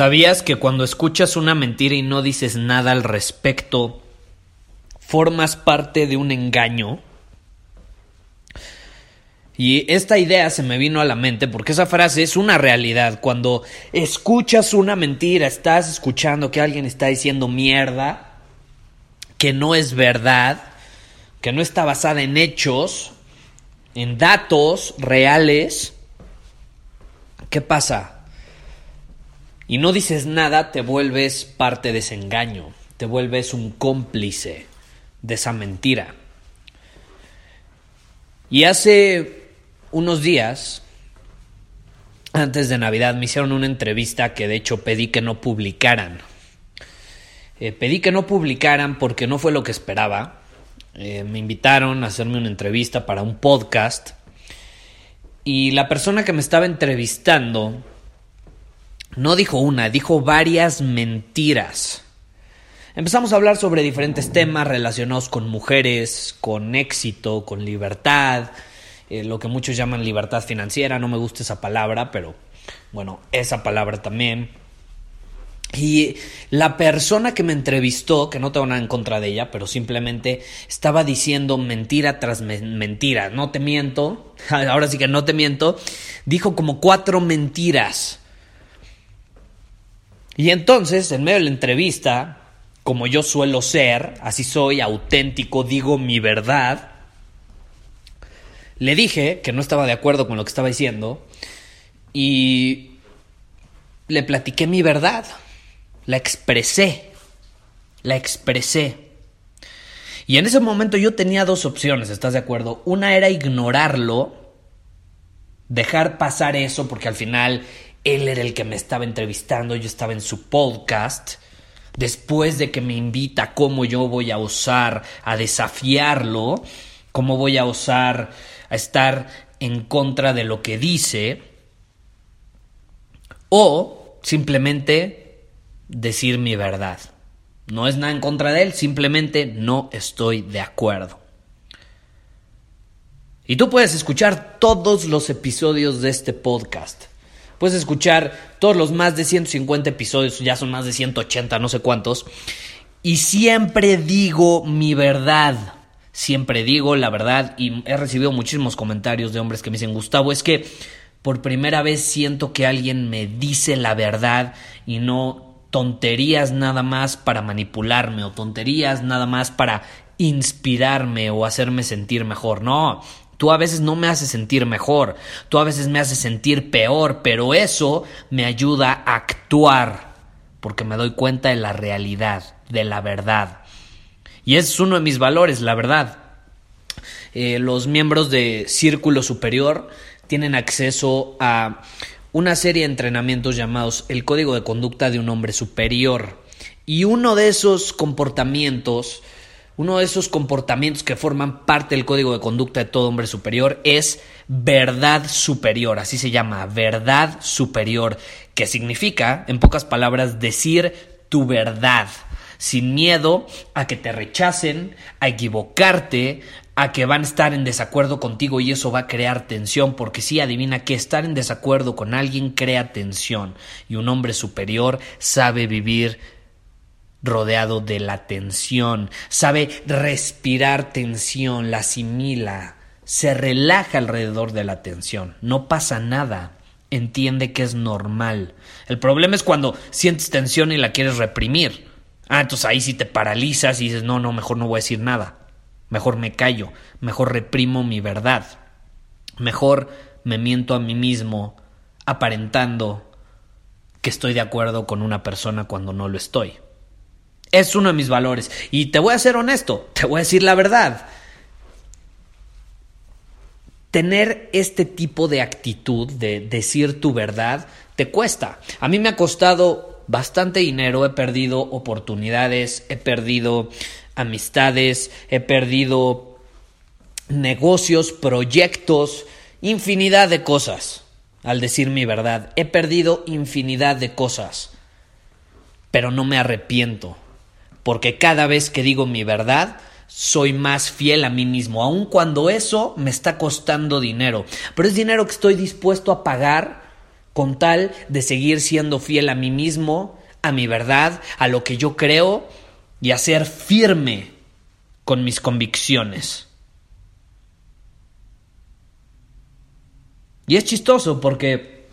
¿Sabías que cuando escuchas una mentira y no dices nada al respecto, formas parte de un engaño? Y esta idea se me vino a la mente porque esa frase es una realidad. Cuando escuchas una mentira, estás escuchando que alguien está diciendo mierda, que no es verdad, que no está basada en hechos, en datos reales, ¿qué pasa? Y no dices nada, te vuelves parte de ese engaño, te vuelves un cómplice de esa mentira. Y hace unos días, antes de Navidad, me hicieron una entrevista que de hecho pedí que no publicaran. Eh, pedí que no publicaran porque no fue lo que esperaba. Eh, me invitaron a hacerme una entrevista para un podcast. Y la persona que me estaba entrevistando no dijo una, dijo varias mentiras. Empezamos a hablar sobre diferentes temas relacionados con mujeres, con éxito, con libertad, eh, lo que muchos llaman libertad financiera, no me gusta esa palabra, pero bueno, esa palabra también. Y la persona que me entrevistó, que no tengo nada en contra de ella, pero simplemente estaba diciendo mentira tras mentira, no te miento, ahora sí que no te miento, dijo como cuatro mentiras. Y entonces, en medio de la entrevista, como yo suelo ser, así soy, auténtico, digo mi verdad, le dije que no estaba de acuerdo con lo que estaba diciendo y le platiqué mi verdad, la expresé, la expresé. Y en ese momento yo tenía dos opciones, ¿estás de acuerdo? Una era ignorarlo, dejar pasar eso, porque al final él era el que me estaba entrevistando, yo estaba en su podcast. Después de que me invita, ¿cómo yo voy a osar a desafiarlo? ¿Cómo voy a osar a estar en contra de lo que dice? O simplemente decir mi verdad. No es nada en contra de él, simplemente no estoy de acuerdo. Y tú puedes escuchar todos los episodios de este podcast. Puedes escuchar todos los más de 150 episodios, ya son más de 180, no sé cuántos. Y siempre digo mi verdad. Siempre digo la verdad y he recibido muchísimos comentarios de hombres que me dicen, Gustavo, es que por primera vez siento que alguien me dice la verdad y no tonterías nada más para manipularme o tonterías nada más para inspirarme o hacerme sentir mejor. No, Tú a veces no me haces sentir mejor, tú a veces me haces sentir peor, pero eso me ayuda a actuar porque me doy cuenta de la realidad, de la verdad. Y ese es uno de mis valores, la verdad. Eh, los miembros de Círculo Superior tienen acceso a una serie de entrenamientos llamados el Código de Conducta de un Hombre Superior. Y uno de esos comportamientos uno de esos comportamientos que forman parte del código de conducta de todo hombre superior es verdad superior, así se llama, verdad superior, que significa, en pocas palabras, decir tu verdad, sin miedo a que te rechacen, a equivocarte, a que van a estar en desacuerdo contigo y eso va a crear tensión, porque si adivina que estar en desacuerdo con alguien crea tensión y un hombre superior sabe vivir rodeado de la tensión, sabe respirar tensión, la asimila, se relaja alrededor de la tensión, no pasa nada, entiende que es normal. El problema es cuando sientes tensión y la quieres reprimir. Ah, entonces ahí sí te paralizas y dices, no, no, mejor no voy a decir nada. Mejor me callo, mejor reprimo mi verdad. Mejor me miento a mí mismo aparentando que estoy de acuerdo con una persona cuando no lo estoy. Es uno de mis valores. Y te voy a ser honesto, te voy a decir la verdad. Tener este tipo de actitud de decir tu verdad te cuesta. A mí me ha costado bastante dinero, he perdido oportunidades, he perdido amistades, he perdido negocios, proyectos, infinidad de cosas al decir mi verdad. He perdido infinidad de cosas, pero no me arrepiento, porque cada vez que digo mi verdad, soy más fiel a mí mismo, aun cuando eso me está costando dinero. Pero es dinero que estoy dispuesto a pagar con tal de seguir siendo fiel a mí mismo, a mi verdad, a lo que yo creo y a ser firme con mis convicciones. Y es chistoso porque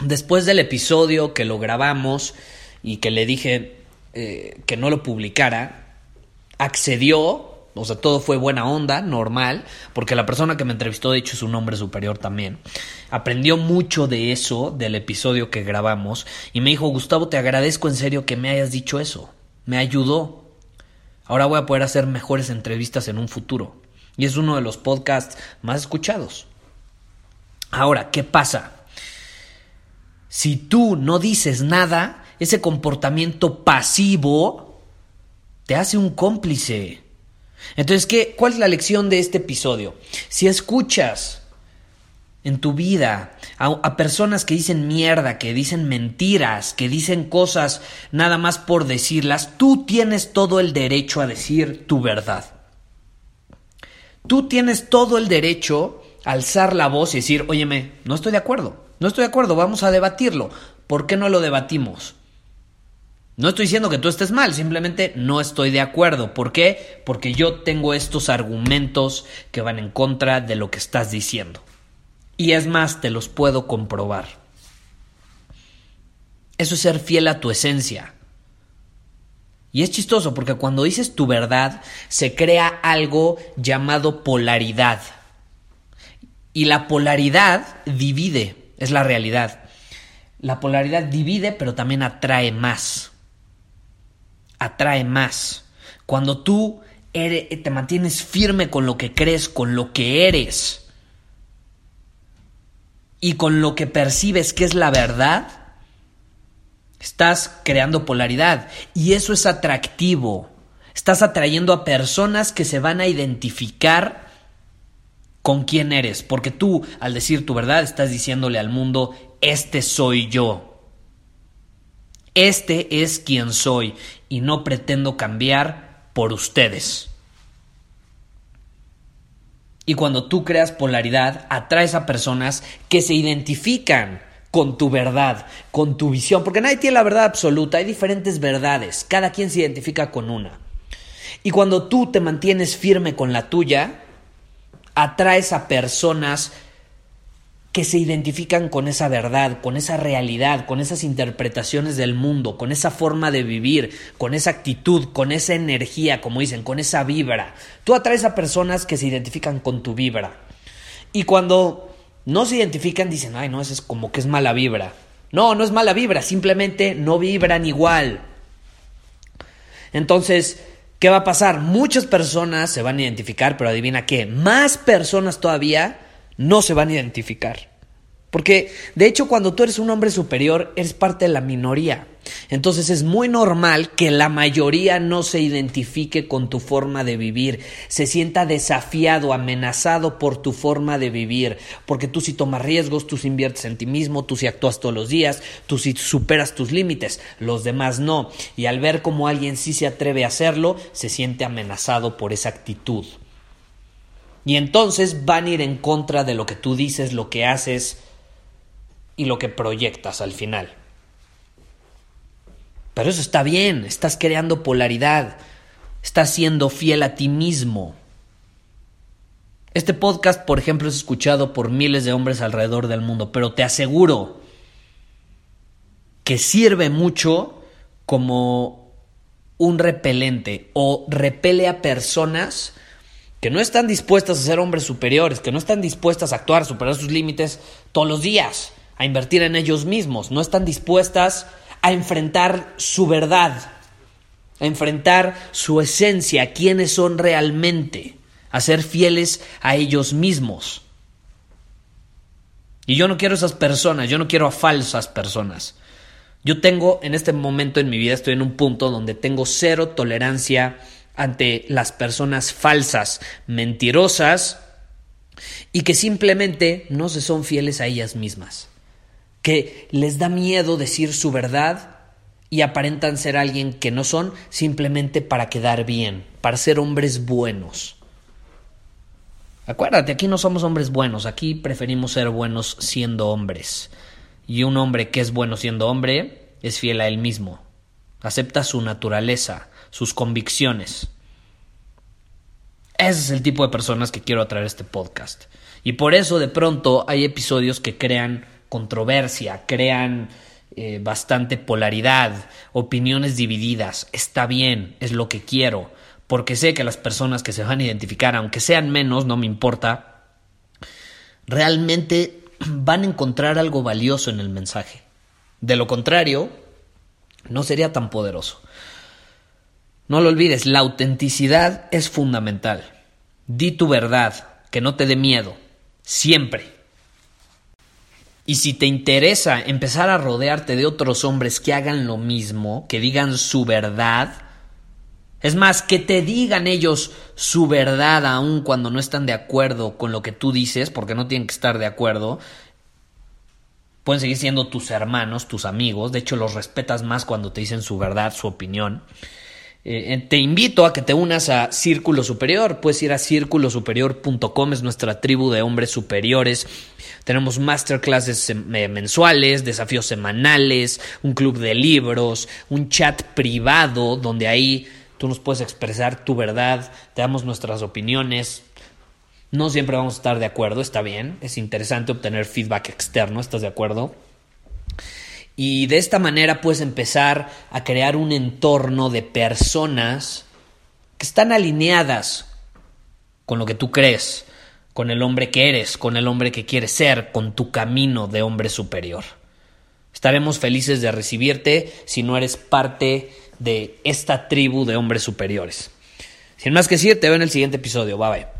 después del episodio que lo grabamos y que le dije eh, que no lo publicara, accedió, o sea, todo fue buena onda, normal, porque la persona que me entrevistó, de hecho, es un hombre superior también. Aprendió mucho de eso, del episodio que grabamos, y me dijo, Gustavo, te agradezco en serio que me hayas dicho eso. Me ayudó. Ahora voy a poder hacer mejores entrevistas en un futuro. Y es uno de los podcasts más escuchados. Ahora, ¿qué pasa? Si tú no dices nada, ese comportamiento pasivo te hace un cómplice. Entonces, ¿qué, ¿cuál es la lección de este episodio? Si escuchas en tu vida a, a, personas que dicen mierda, que dicen mentiras, que dicen cosas nada más por decirlas, tú tienes todo el derecho a decir tu verdad. Tú tienes todo el derecho alzar la voz y decir, óyeme, no estoy de acuerdo, no estoy de acuerdo, vamos a debatirlo. ¿Por qué no lo debatimos? No estoy diciendo que tú estés mal, simplemente no estoy de acuerdo. ¿Por qué? Porque yo tengo estos argumentos que van en contra de lo que estás diciendo. Y es más, te los puedo comprobar. Eso es ser fiel a tu esencia. Y es chistoso porque cuando dices tu verdad se crea algo llamado polaridad. Y la polaridad divide, es la realidad. La polaridad divide, pero también atrae más. Atrae más. Cuando tú eres, te mantienes firme con lo que crees, con lo que eres, y con lo que percibes que es la verdad, estás creando polaridad. Y eso es atractivo. Estás atrayendo a personas que se van a identificar con quién eres, porque tú al decir tu verdad estás diciéndole al mundo, este soy yo. Este es quien soy y no pretendo cambiar por ustedes. Y cuando tú creas polaridad, atraes a personas que se identifican con tu verdad, con tu visión, porque nadie tiene la verdad absoluta, hay diferentes verdades, cada quien se identifica con una. Y cuando tú te mantienes firme con la tuya, atraes a personas que se identifican con esa verdad, con esa realidad, con esas interpretaciones del mundo, con esa forma de vivir, con esa actitud, con esa energía, como dicen, con esa vibra. Tú atraes a personas que se identifican con tu vibra. Y cuando no se identifican, dicen, ay, no, eso es como que es mala vibra. No, no es mala vibra, simplemente no vibran igual. Entonces, ¿Qué va a pasar? Muchas personas se van a identificar, pero adivina qué, más personas todavía no se van a identificar. Porque de hecho cuando tú eres un hombre superior eres parte de la minoría. Entonces es muy normal que la mayoría no se identifique con tu forma de vivir, se sienta desafiado, amenazado por tu forma de vivir, porque tú si tomas riesgos, tú si inviertes en ti mismo, tú si actúas todos los días, tú si superas tus límites, los demás no. Y al ver cómo alguien sí se atreve a hacerlo, se siente amenazado por esa actitud. Y entonces van a ir en contra de lo que tú dices, lo que haces, y lo que proyectas al final. Pero eso está bien, estás creando polaridad, estás siendo fiel a ti mismo. Este podcast, por ejemplo, es escuchado por miles de hombres alrededor del mundo, pero te aseguro que sirve mucho como un repelente o repele a personas que no están dispuestas a ser hombres superiores, que no están dispuestas a actuar, a superar sus límites todos los días, a invertir en ellos mismos, no están dispuestas a enfrentar su verdad, a enfrentar su esencia, quiénes son realmente, a ser fieles a ellos mismos. Y yo no quiero esas personas, yo no quiero a falsas personas. Yo tengo, en este momento en mi vida, estoy en un punto donde tengo cero tolerancia ante las personas falsas, mentirosas y que simplemente no se son fieles a ellas mismas. Que les da miedo decir su verdad y aparentan ser alguien que no son simplemente para quedar bien, para ser hombres buenos. Acuérdate, aquí no somos hombres buenos, aquí preferimos ser buenos siendo hombres. Y un hombre que es bueno siendo hombre es fiel a él mismo. Acepta su naturaleza, sus convicciones. Ese es el tipo de personas que quiero atraer a este podcast. Y por eso de pronto hay episodios que crean controversia, crean eh, bastante polaridad, opiniones divididas. Está bien, es lo que quiero, porque sé que las personas que se van a identificar, aunque sean menos, no me importa, realmente van a encontrar algo valioso en el mensaje. De lo contrario, no sería tan poderoso. No lo olvides, la autenticidad es fundamental. Di tu verdad, que no te dé miedo, siempre. Y si te interesa empezar a rodearte de otros hombres que hagan lo mismo, que digan su verdad, es más, que te digan ellos su verdad aun cuando no están de acuerdo con lo que tú dices, porque no tienen que estar de acuerdo. Pueden seguir siendo tus hermanos, tus amigos. De hecho, los respetas más cuando te dicen su verdad, su opinión. Eh, eh, te invito a que te unas a Círculo Superior. Puedes ir a círculosuperior.com, es nuestra tribu de hombres superiores. Tenemos masterclasses mensuales, desafíos semanales, un club de libros, un chat privado donde ahí tú nos puedes expresar tu verdad, te damos nuestras opiniones. No siempre vamos a estar de acuerdo, está bien, es interesante obtener feedback externo, ¿estás de acuerdo? Y de esta manera puedes empezar a crear un entorno de personas que están alineadas con lo que tú crees, con el hombre que eres, con el hombre que quieres ser, con tu camino de hombre superior. Estaremos felices de recibirte si no eres parte de esta tribu de hombres superiores. Sin más que decir, te veo en el siguiente episodio. Bye bye.